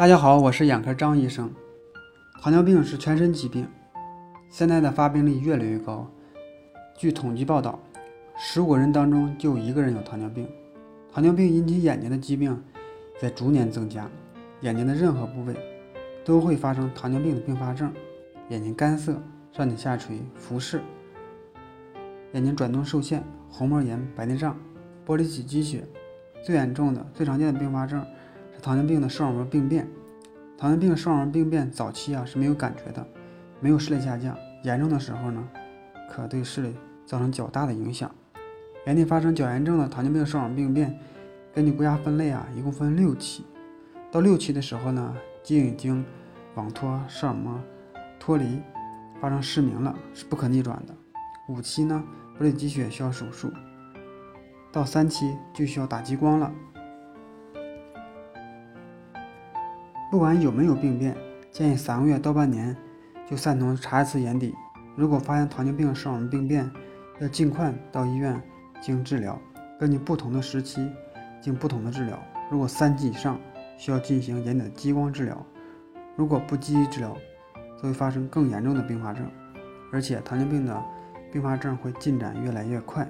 大家好，我是眼科张医生。糖尿病是全身疾病，现在的发病率越来越高。据统计报道，十五人当中就一个人有糖尿病。糖尿病引起眼睛的疾病在逐年增加，眼睛的任何部位都会发生糖尿病的并发症：眼睛干涩、上睑下垂、浮视、眼睛转动受限、虹膜炎、白内障、玻璃体积血。最严重的、最常见的并发症。糖尿病的视网膜病变，糖尿病视网膜病变早期啊是没有感觉的，没有视力下降，严重的时候呢，可对视力造成较大的影响。眼底发生较严重的糖尿病视网膜病变，根据国家分类啊，一共分六期。到六期的时候呢，睛已经网脱视网膜脱离，发生失明了，是不可逆转的。五期呢，玻璃积血需要手术。到三期就需要打激光了。不管有没有病变，建议三个月到半年就散瞳查一次眼底。如果发现糖尿病视网膜病变，要尽快到医院进行治疗。根据不同的时期进行不同的治疗。如果三级以上，需要进行眼底的激光治疗；如果不积极治疗，则会发生更严重的并发症，而且糖尿病的并发症会进展越来越快。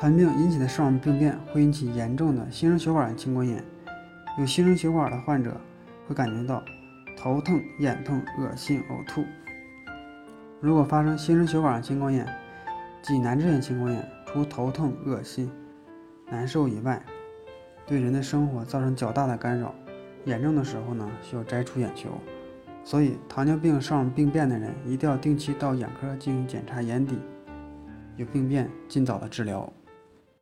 糖尿病引起的视网膜病变会引起严重的新生血管性青光眼。有新生血管的患者会感觉到头痛、眼痛、恶心、呕吐。如果发生新生血管青光眼即难治性青光眼，除头痛、恶心、难受以外，对人的生活造成较大的干扰。严重的时候呢，需要摘除眼球。所以，糖尿病上病变的人一定要定期到眼科进行检查眼底，有病变尽早的治疗。